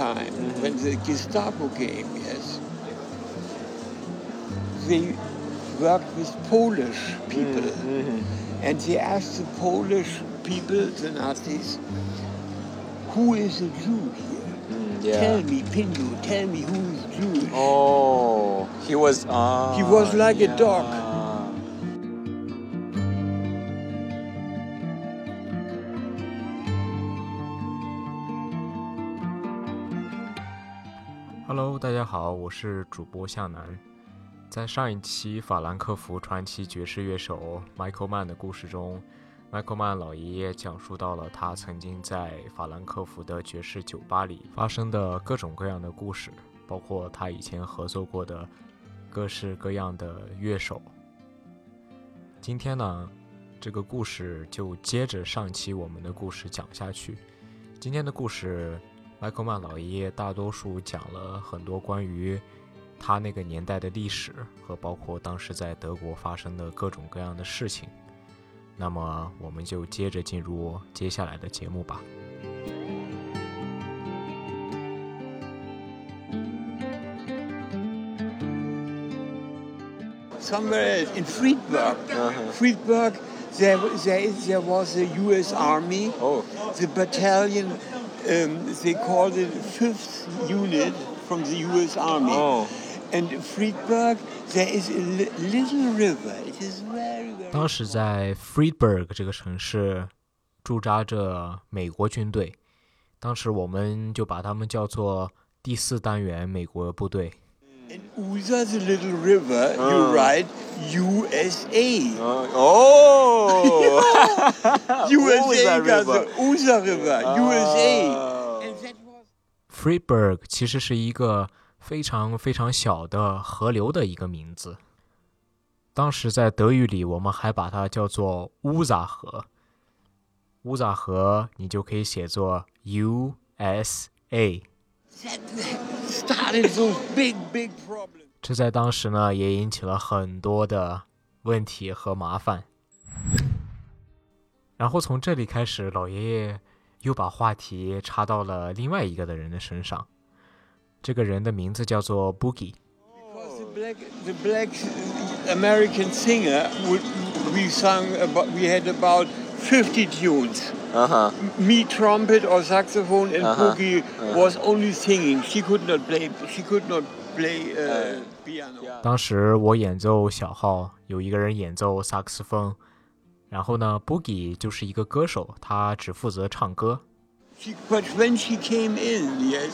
time, when the Gestapo came, yes, they worked with Polish people. Mm, mm-hmm. And they asked the Polish people, the Nazis, who is a Jew here? Mm, tell me, Pindu, tell me who is Jewish. Oh, he was. Uh, He was ah, like a dog. 是主播向南。在上一期法兰克福传奇爵士乐手 Michael Mann 的故事中，Michael Mann 老爷爷讲述到了他曾经在法兰克福的爵士酒吧里发生的各种各样的故事，包括他以前合作过的各式各样的乐手。今天呢，这个故事就接着上期我们的故事讲下去。今天的故事。麦克曼老爷爷大多数讲了很多关于他那个年代的历史和包括当时在德国发生的各种各样的事情。那么，我们就接着进入接下来的节目吧。Somewhere in Friedberg, Friedberg, there, there, there was a U.S. Army. Oh. The battalion, um, they called it Fifth Unit from the U.S. Army. Oh. And Friedberg, there is a li- little river. It is very, very. 当时在 Friedberg 这个城市驻扎着美国军队，当时我们就把他们叫做第四单元美国部队。In Usa, the little river, you write USA. Uh, oh. USA, Usa got the River. Usa River, USA. Oh. And that was Freeburg 其实是一个非常非常小的河流的一个名字。当时在德语里，我们还把它叫做乌扎河。乌扎河你就可以写作 U S A。 这在当时呢，也引起了很多的问题和麻烦。然后从这里开始，老爷爷又把话题插到了另外一个的人的身上。这个人的名字叫做 Boogie。The black, American singer, would, we sung about, we had about 50 tunes. Uh huh. Me trumpet or saxophone, and Uh-huh, Boogie was only singing. She could not play. She could not play uh, piano. 当时我演奏小号，有一个人演奏萨克斯风，然后呢，Boogie 就是一个歌手，他只负责唱歌。 She, but when she came in, yes,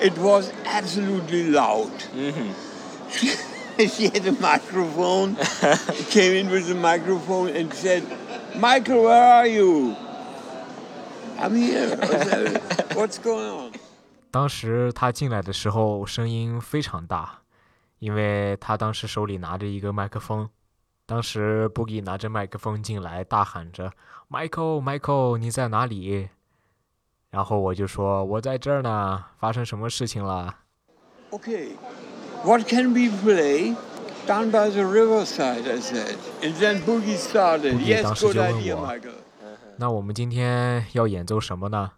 it was absolutely loud. she had a microphone, came in with a microphone and said, Michael, where are you? I'm here. What's going on? 当时他进来的时候声音非常大，因为他当时手里拿着一个麦克风。当时 Boogie 拿着麦克风进来，大喊着：“Michael，Michael，你在哪里？”然后我就说：“我在这儿呢，发生什么事情了 Okay, what can we play? Down by the riverside, I said. And then Boogie started. Boogie yes, 当时 good 就问 idea, 我。Michael. 那我们今天要演奏什么呢？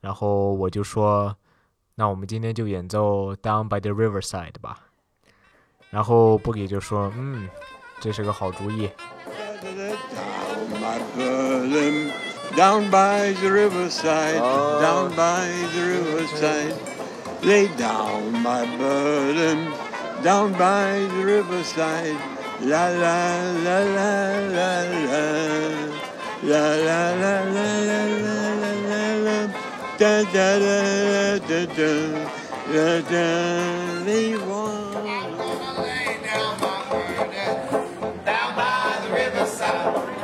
然后我就说：“那我们今天就演奏《Down by the Riverside》吧。”然后 Boogie 就说：“嗯，这是个好主意。” Down burden, down by the riverside, Oh. down by the riverside. Lay down my burden, down by the riverside. La la la la la la. La la la la la la la la la. Da da da da da da da. Want. Down by the riverside,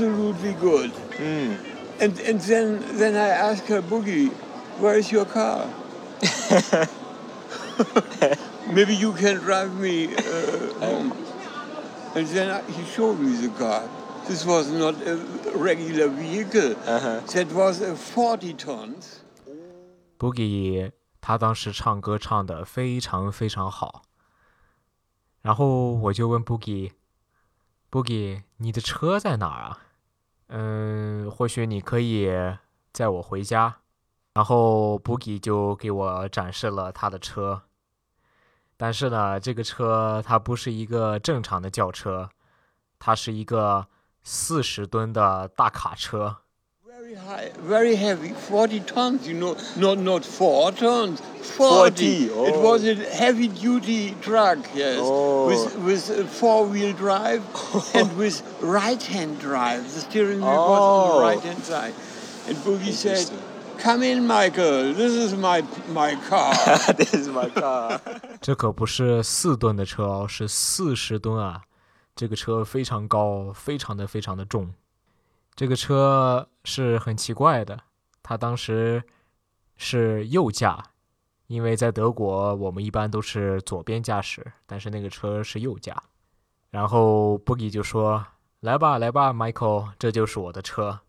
absolutely good. Mm. And and then then I asked her, Boogie, where is your car? Maybe you can drive me uh, home. And then I, he showed me the car. This was not a regular vehicle. Uh-huh. That was a 40 tons. Boogie 他当时唱歌唱得非常非常好，然后我就问 Boogie，Boogie，你的车在哪儿啊？嗯，或许你可以载我回家。然后布吉就给我展示了他的车，但是呢，这个车它不是一个正常的轿车，它是一个四十吨的大卡车。Very high, very heavy, 40 tons, you know, not not four tons, 40. 40, It oh. was a heavy duty truck, yes, Oh. with, with a four wheel drive and with right hand drive. The steering wheel was on Oh. the right hand side. And Boogie said, Interesting. Come in, Michael, this is my, my car. this is my car. 这可不是四吨的车哦，是四十吨啊！这个车非常高，非常的非常的重。 这个车是很奇怪的，它当时是右驾，因为在德国我们一般都是左边驾驶，但是那个车是右驾。然后 Boogie 就说：“来吧，来吧，Michael，这就是我的车。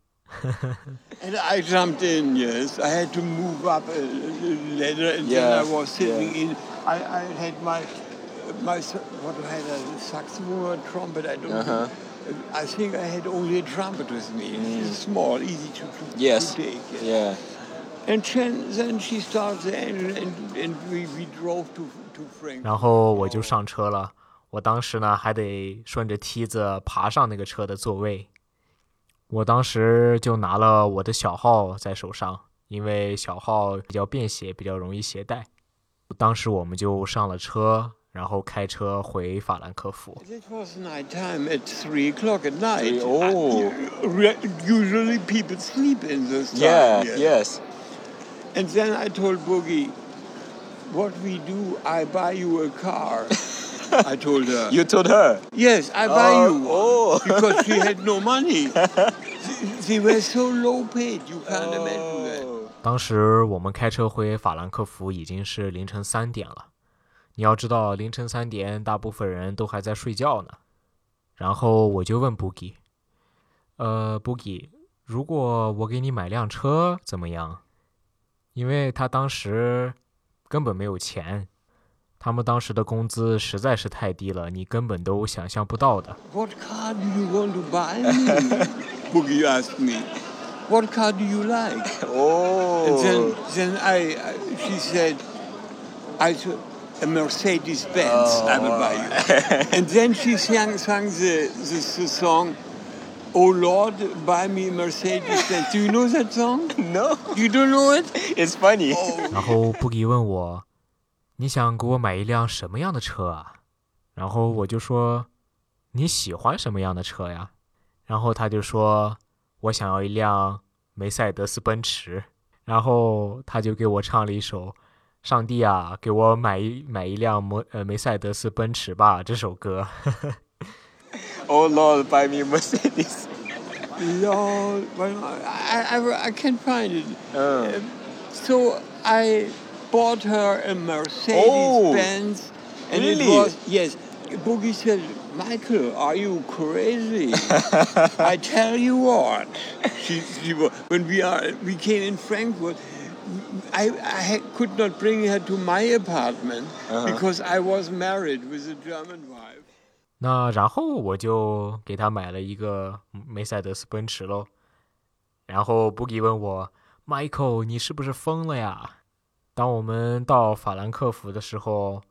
And I jumped in, yes. I had to move up a, a ladder, and then I Yeah, was sitting yeah. in. I, I had my, my what I had a saxophone or trumpet. I don't. Uh-huh. I think I had only a trumpet with me. It's small, easy to, to, Yes. to take. yes. Yeah. And then, then she started engine, and, and we, we drove to to Frankfurt. 然后我就上车了。我当时呢还得顺着梯子爬上那个车的座位。我当时就拿了我的小号在手上，因为小号比较便携，比较容易携带。当时我们就上了车，然后开车回法兰克福。It was night time at three o'clock at night. Oh. Usually people sleep in this time. Yeah. yes. And then I told Boogie, what we do, I buy you a car. I told her. You told her. yes, I buy Oh, you one. oh. because she had no money. they, were so low paid, you can't imagine that. Oh. 当时我们开车回法兰克福已经是凌晨三点了。你要知道，凌晨三点大部分人都还在睡觉呢。然后我就问 Boogie，呃，Boogie，如果我给你买辆车怎么样？因为他当时根本没有钱，他们当时的工资实在是太低了，你根本都想象不到的。What car do you want to buy me? Boogie asked me. What car do you like? Oh. And then, then I, I she said, I said, a Mercedes Benz, I will buy you. and then she sang, sang the, the, the song, Oh Lord, buy me a Mercedes Benz. Do you know that song? no. You don't know it? It's funny. Oh, 然后布吉问我：“你想给我买一辆什么样的车啊？”然后我就说：“你喜欢什么样的车呀？”然后他就说：“我想要一辆梅赛德斯奔驰。”然后他就给我唱了一首：“上帝啊，给我买一买一辆摩呃梅赛德斯奔驰吧。”这首歌。 Oh Lord, buy me a Mercedes. Lord, well, I, I, I can't find it. Uh. So I bought her a Mercedes Oh, Benz, and it really? was yes. Boogie said, "Michael, are you crazy?" I tell you what. She, she wa- when we are we came in Frankfurt. I, I could not bring her to my apartment Uh-huh. because I was married with a German wife. 那然后我就给他买了一个梅赛德斯奔驰喽。然后 bogie 问我：“Michael，你是不是疯了呀？”当我们到法兰克福的时候，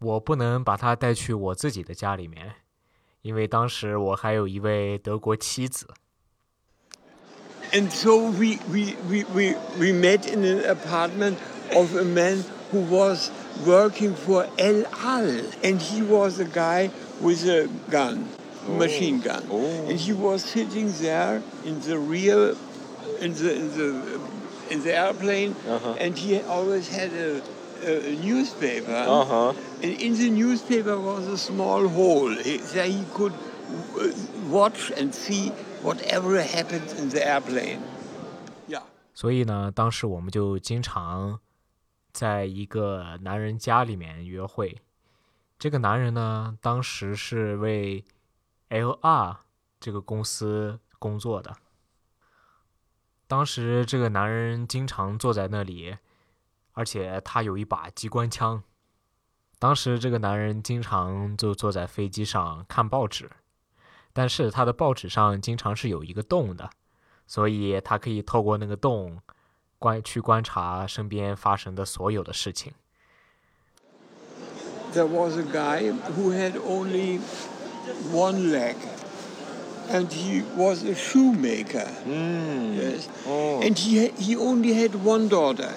我不能把他带去我自己的家里面，因为当时我还有一位德国妻子。And so we, we, we, we, we met in an apartment of a man who was working for El Al. And he was a guy with a gun, machine gun. Oh. And he was sitting there in the rear, in the, in the, in the airplane. Uh-huh. And he always had a, a, a newspaper. Uh huh. And in the newspaper was a small hole. There he could uh, watch and see whatever happens in the airplane. 所以呢，当时我们就经常在一个男人家里面约会。这个男人呢，当时是为 LR 这个公司工作的。当时这个男人经常坐在那里，而且他有一把机关枪。当时这个男人经常就坐在飞机上看报纸，但是他的报纸上经常是有一个洞的，所以他可以透过那个洞观去观察身边发生的所有的事情。 There was a guy who had only one leg, and he was a shoemaker. Mm. Yes. Oh. And he, ha- he only had one daughter.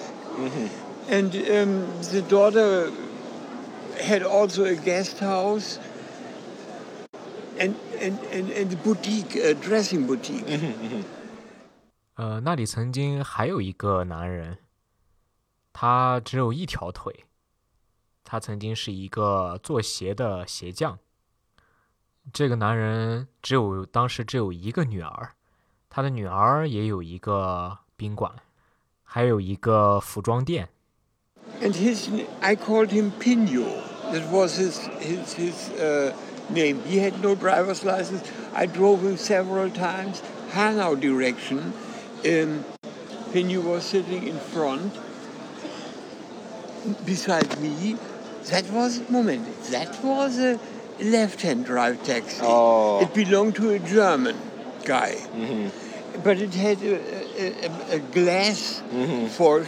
And um, the daughter had also a guest house and, and, and, and a boutique, a dressing boutique. 呃，那里曾经还有一个男人，他只有一条腿，他曾经是一个做鞋的鞋匠。这个男人只有当时只有一个女儿，他的女儿也有一个宾馆，还有一个服装店。 And his, n- I called him Pino. That was his, his, his uh, name. He had no driver's license. I drove him several times, Hanau direction. Um, Pino was sitting in front beside me. That was, moment, that was a left-hand drive taxi. Oh. It belonged to a German guy. But it had a, a, a, glass for uh,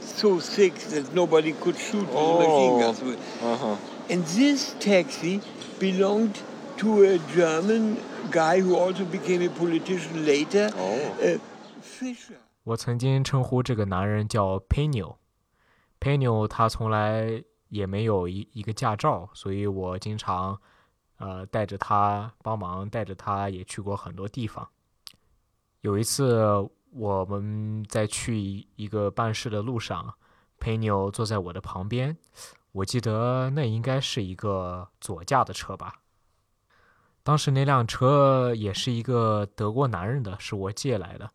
so thick that nobody could shoot with Oh. machine guns with. Uh-huh. And this taxi belonged to a German guy who also became a politician later, Oh. uh, Fischer. 我曾经称呼这个男人叫 p e n o p e n o 他从来也没有一一个驾照，所以我经常呃带着他帮忙，带着他也去过很多地方。有一次我们在去一一个办事的路上 p e n o 坐在我的旁边，我记得那应该是一个左驾的车吧。当时那辆车也是一个德国男人的，是我借来的。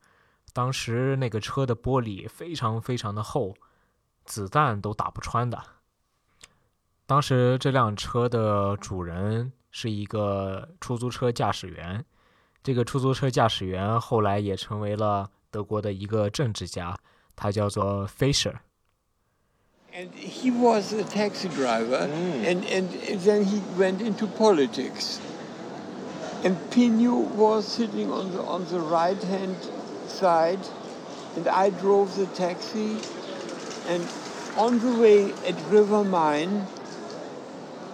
当时那个车的玻璃非常非常的厚，子弹都打不穿的。当时这辆车的主人是一个出租车驾驶员，这个出租车驾驶员后来也成为了德国的一个政治家，他叫做 Fisher。And he was a taxi driver, mm. and, and then he went into politics. And Pino was sitting on the, on the right hand side, and I drove the taxi. And on the way at River Mine,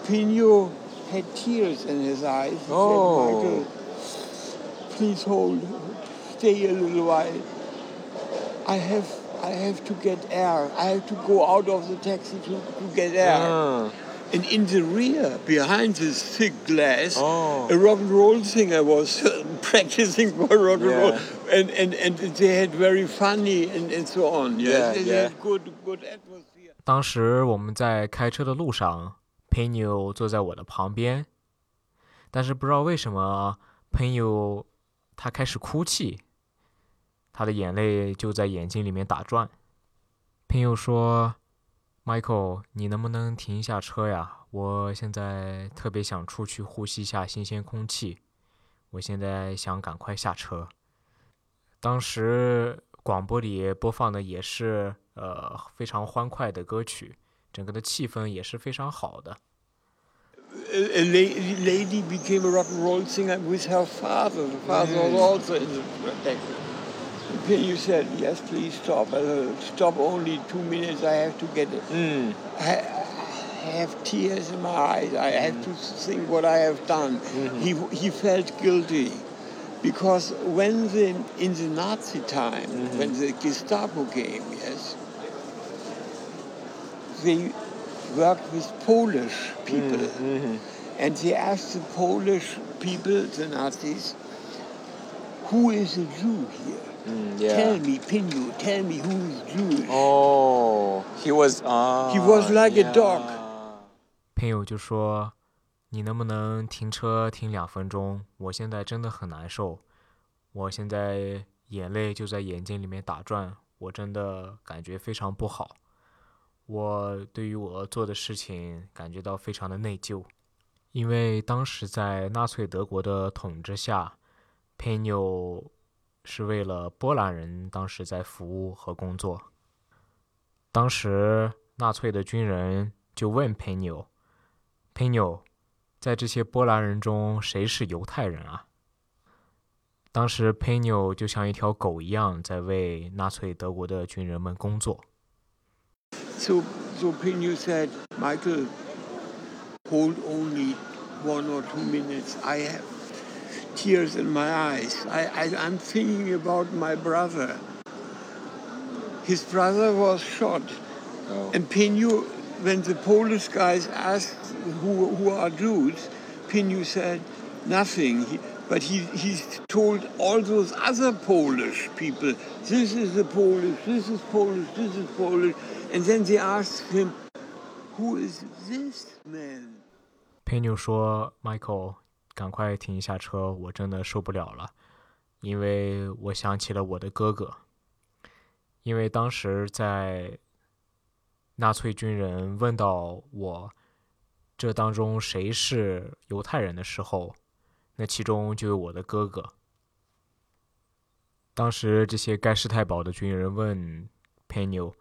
Pino had tears in his eyes. He Oh. said, Michael, please hold, stay a little while. I have, I have to get air. I have to go out of the taxi to, to get air. Ah. And in the rear, behind this thick glass, Oh. a rock and roll singer was practicing for rock and roll, Yeah. and, and, and they had very funny and, and so on. Yes, Yeah, they yeah. had good good atmosphere. 当时我们在开车的路上 p e n o 坐在我的旁边，但是不知道为什么 p e n o 他开始哭泣， 他的眼泪就在眼睛里面打转。朋友说：“Michael，你能不能停一下车呀？我现在特别想出去呼吸一下新鲜空气。我现在想赶快下车。”当时广播里播放的也是呃非常欢快的歌曲，整个的气氛也是非常好的。Lady became a rock and roll singer with her father. The father was also in the band. You said, "Yes, please stop. Uh, stop only two minutes. I have to get it." Mm. I, I have tears in my eyes. I have hmm. to think what I have done. Hmm. He, he felt guilty because when the in the Nazi time, hmm. when the Gestapo came, yes, they worked with Polish people, and they asked the Polish people, the Nazis, who is a Jew here? Mm, Tell me, Pinu, tell me who is Jewish. Oh, he was. Ah. He was like a dog. 朋友就说：“你能不能停车停两分钟？我现在真的很难受，我现在眼泪就在眼睛里面打转，我真的感觉非常不好。我对于我做的事情感觉到非常的内疚，因为当时在纳粹德国的统治下，佩纽是为了波兰人当时在服务和工作。当时纳粹的军人就问佩纽：“佩纽，在这些波兰人中，谁是犹太人啊？”当时佩纽就像一条狗一样，在为纳粹德国的军人们工作。So, so Pinu said, Michael, hold only one or two minutes. I have tears in my eyes. I, I, I'm thinking about my brother. His brother was shot. Oh. And Pinu, when the Polish guys asked who, who are Jews, Pinu said nothing. He, but he, he told all those other Polish people, this is the Polish, this is Polish, this is Polish. And then they asked him, who is this man? Pinu 赶快停一下车，我真的受不了了，因为我想起了我的哥哥。因为当时在纳粹军人问到我这当中谁是犹太人的时候，那其中就有我的哥哥。当时这些盖世太保的军人问佩纽：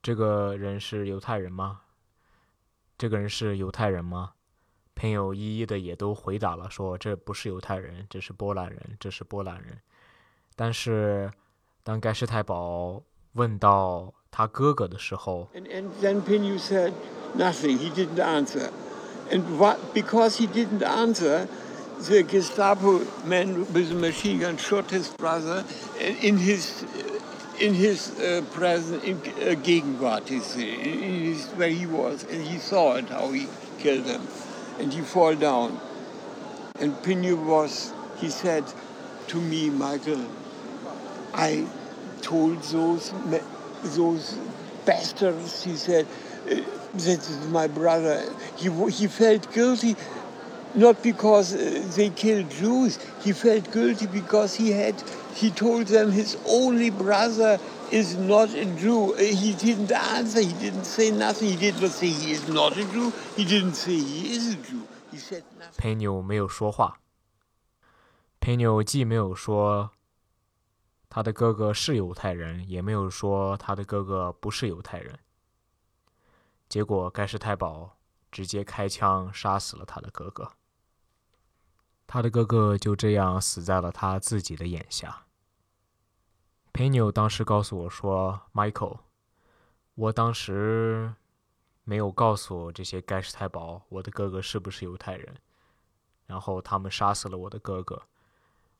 这个人是犹太人吗？这个人是犹太人吗？”朋友一一的也都回答了，说这不是犹太人，这是波兰人，这是波兰人。但是，当盖世太保问到他哥哥的时候，And, and then Pinu said nothing. He didn't answer. And what, because he didn't answer, the Gestapo man with a machine gun shot his brother in his in his uh, present in uh, Gegenwart, in his, where he was, and he saw it how he killed him, and he fall down. And Pinu was, he said to me, Michael, I told those those bastards. He said, uh, "This is my brother." He he felt guilty, not because uh, they killed Jews. He felt guilty because he had he told them his only brother is not a Jew. Uh, He didn't answer. He didn't say nothing. He did not say he is not a Jew. He didn't say he is a Jew. He said nothing. 佩纽没有说话。佩纽既没有说他的哥哥是犹太人，也没有说他的哥哥不是犹太人。结果盖世太保直接开枪杀死了他的哥哥。他的哥哥就这样死在了他自己的眼下。佩纽当时告诉我说：“Michael，我当时没有告诉这些盖世太保我的哥哥是不是犹太人，然后他们杀死了我的哥哥。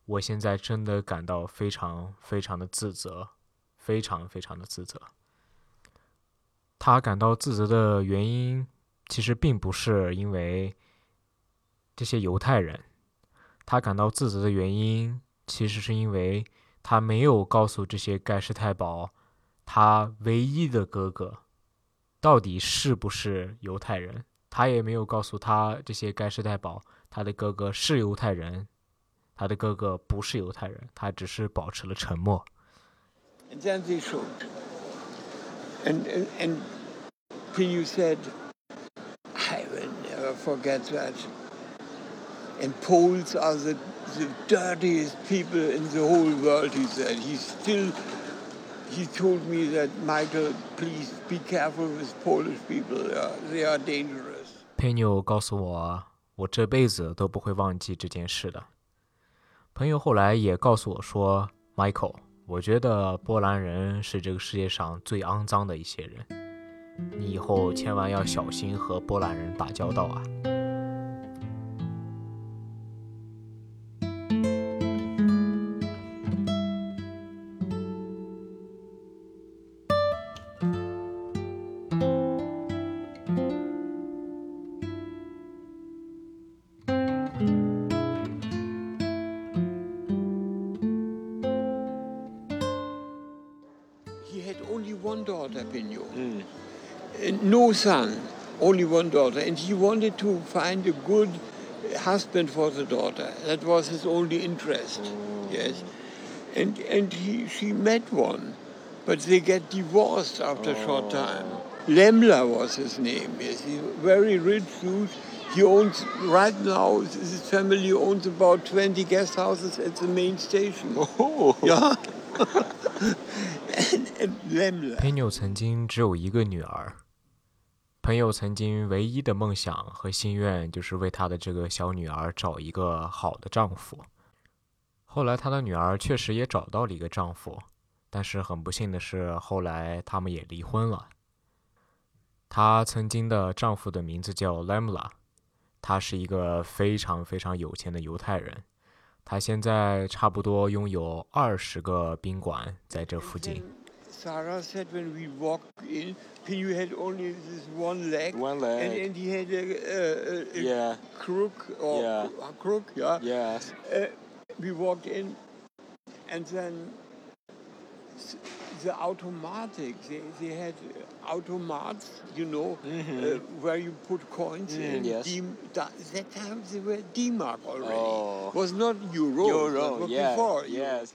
我现在真的感到非常非常的自责，非常非常的自责。他感到自责的原因，其实并不是因为这些犹太人，他感到自责的原因，其实是因为他没有告诉这些盖世太保，他唯一的哥哥到底是不是犹太人。他也没有告诉他这些盖世太保，他的哥哥是犹太人，他的哥哥不是犹太人，他只是保持了沉默。And then they showed. And, and, and Pinu said, I will never forget that. And Poles are the, the dirtiest people in the whole world, he said. He still, he told me that, Michael, please be careful with Polish people. They are, they are dangerous. 佩纽告诉我，我这辈子都不会忘记这件事的。朋友后来也告诉我说，Michael，我觉得波兰人是这个世界上最肮脏的一些人，你以后千万要小心和波兰人打交道啊。He had only one daughter, mm. Pinu. And no son. only one daughter, and he wanted to find a good husband for the daughter. That was his only interest. Mm. Yes, and and he she met one, but they get divorced after a short oh. time. Lemler was his name. Yes, he's very rich dude. He owns right now. His family owns about 20 guest houses at the main station. Oh. Yeah. 朋友曾经只有一个女儿，朋友曾经唯一的梦想和心愿就是为他的这个小女儿找一个好的丈夫。后来他的女儿确实也找到了一个丈夫，但是很不幸的是，后来他们也离婚了。她曾经的丈夫的名字叫 Lamla，他是一个非常非常有钱的犹太人。他现在差不多拥有二十个宾馆在这附近。Sarah said when we walked in, Pinu had only this one leg. One And, leg. and he had a, a, a, Yeah. crook or Yeah. a crook, yeah. Yes. Uh, we walked in, and then the automatic, they, they had automats, you know, uh, where you put coins Mm, in. yes. D- that, that time they were D-mark already. Oh. Was not euro. Euro. Yeah. before euro. Yes.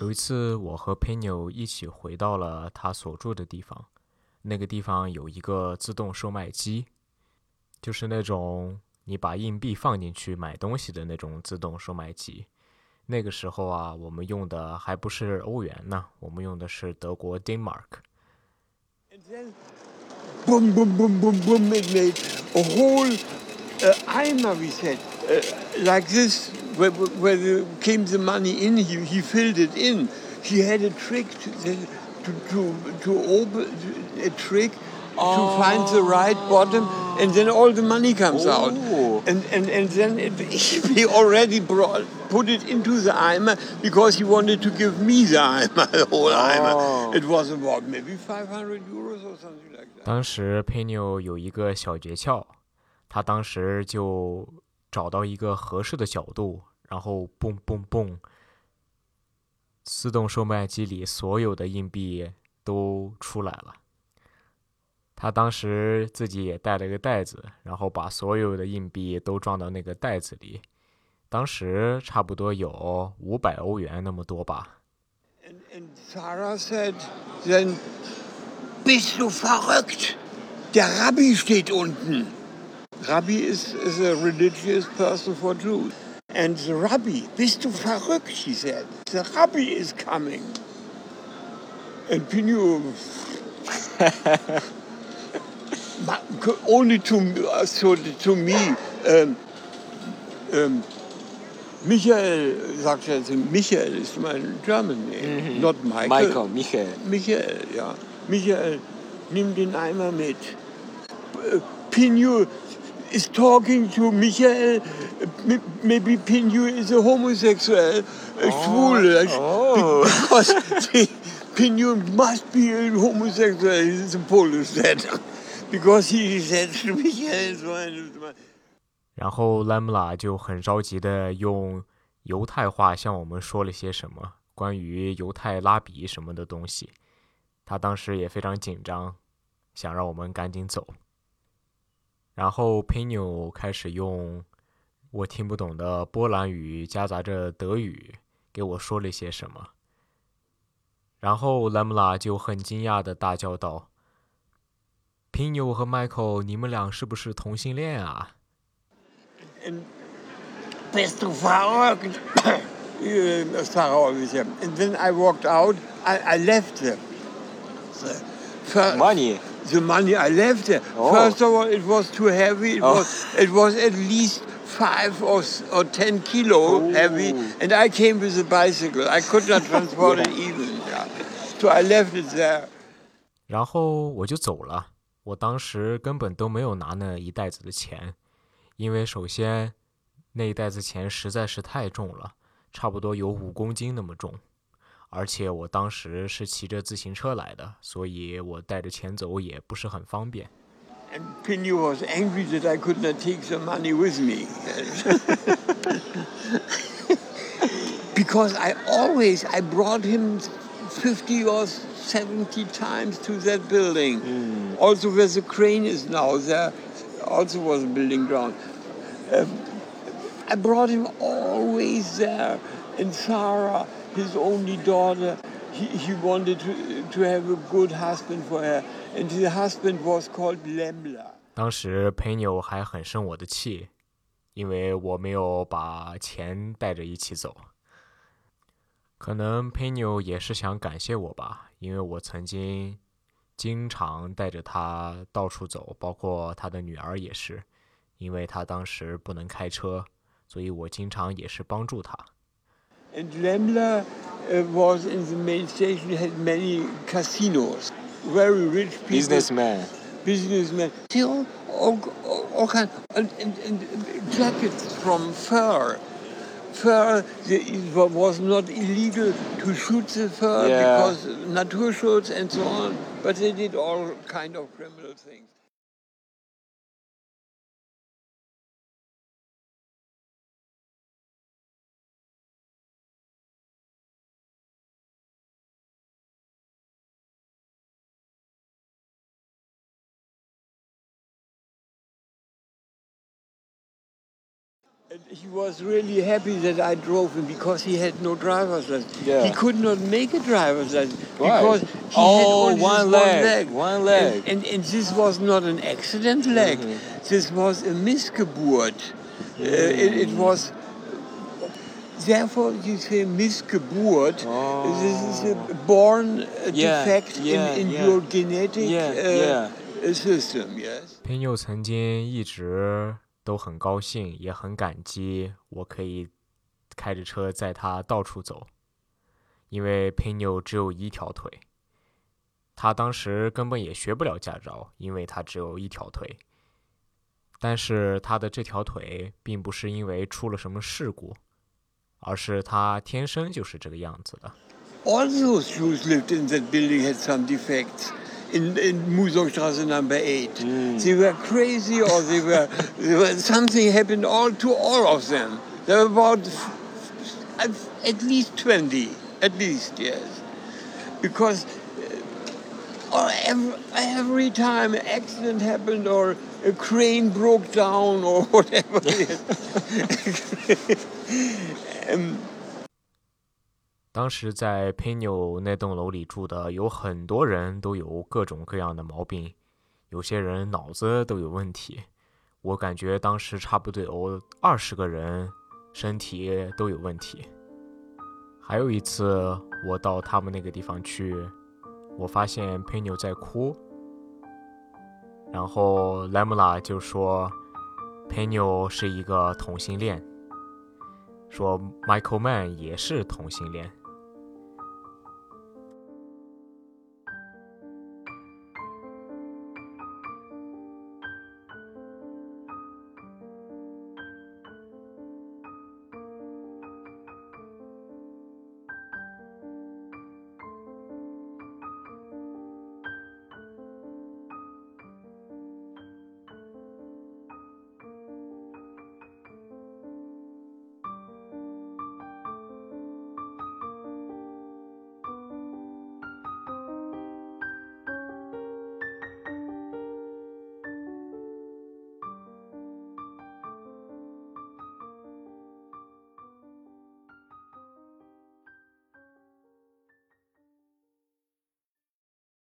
有一次，我和佩纽一起回到了他所住的地方，那个地方有一个自动售卖机，就是那种你把硬币放进去买东西的那种自动售卖机。那个时候啊，我们用的还不是欧元呢，我们用的是德国 Denmark。And then, boom, boom, boom, boom, boom, it made a whole uh, Eimer, we said, uh, like this, where, where the, came the money in, he, he filled it in. He had a trick to, to, to, to open, a trick to find the right bottom, and then all the money comes out. Oh. And, and, and then it, he already brought, put it into the Eimer because he wanted to give me the Eimer, the whole Oh. Eimer. It was about maybe 500 euros or something like that. 当时佩纽有一个小诀窍，他当时就找到一个合适的角度， 然后蹦蹦蹦，自动售卖机里所有的硬币都出来了。他当时自己也带了个袋子，然后把所有的硬币都装到那个袋子里。当时差不多有五百欧元那么多吧。And, and Sarah said then, bist du verrückt? Der Rabbi steht unten. Rabbi is, is a religious person for Jews. And the Rabbi, bist du verrückt? She said. The Rabbi is coming. And Pinu, co- only to, uh, so to me, um, um, Michael, sagt er, Michael ist mein German name, not Michael. Michael. Michael. Michael, ja. Michael, nimm den Eimer mit. Äh, Pinju is talking to Michael. Maybe Pinju is a homosexual, a schwul. oh. Because Pinju must be a homosexual. He's a Polish dad. Because he said to Michael, so ein- 然后 Lamla 就很着急的用犹太话向我们说了些什么关于犹太拉比什么的东西。他当时也非常紧张，想让我们赶紧走。然后 p i n o 开始用我听不懂的波兰语夹杂着德语给我说了些什么。然后 Lamla 就很惊讶的大叫道 p i n o 和 Michael，你们俩是不是同性恋啊？And bist? Uh. And then I walked out. I, I left them. Money. The money I left there. Oh. First of all, it was too heavy. It Oh. was it was at least five or or ten kilo Oh. heavy, and I came with a bicycle. I could not transport it even. Yeah. So I left it there. 然后我就走了。我当时根本都没有拿那一袋子的钱，因为首先那一袋子钱实在是太重了，差不多有五公斤那么重，而且我当时是骑着自行车来的，所以我带着钱走也不是很方便。 And Pinu was angry that I could not take the money with me. because I always I brought him 50 or 70 times to that building. Also, where the crane is now, there also was a building ground. Um, I brought him always there. And Sarah, His only daughter, he, he wanted to, to have a good husband for her. And his husband was called Lemla. 当时佩纽还很生我的气，因为我没有把钱带着一起走。可能佩纽也是想感谢我吧，因为我曾经经常带着他到处走，包括他的女儿也是，因为他当时不能开车，所以我经常也是帮助他。And Lemla uh, was in the main station, had many casinos. Very rich people. Businessman. businessmen. They all, all, all, kind and, and, and jackets from fur. Fur the, it was not illegal to shoot the fur Yeah. because naturschutz and so on, but they did all kind of criminal things. He was really happy that I drove him because he had no driver's license. Yeah. He could not make a driver's license Why? because he Oh, had only one this leg, one leg. one leg. Mm-hmm. And, and, and this was not an accident leg. This was a Missgeburt. Uh, it, it was. Therefore, you say Missgeburt. This is a born uh, Oh. Yeah, defect yeah, in, in yeah. your genetic Yeah, uh, yeah. uh, system. Yes. 佩纽曾经一直 都很高兴，也很感激我可以开着车载他到处走，因为佩纽只有一条腿，他当时根本也学不了驾照，因为他只有一条腿。但是他的这条腿并不是因为出了什么事故，而是他天生就是这个样子的。In, in Musongstraße number eight, they were crazy, or they were, they were something happened all to all of them. There were about f- f- at least twenty, at least yes, because uh, or every, every time an accident happened or a crane broke down or whatever. um, 当时在佩纽那栋楼里住的有很多人都有各种各样的毛病，有些人脑子都有问题。我感觉当时差不多有二十个人身体都有问题。还有一次，我到他们那个地方去，我发现佩纽在哭，然后莱姆拉就说佩纽是一个同性恋，说 Michael Mann 也是同性恋。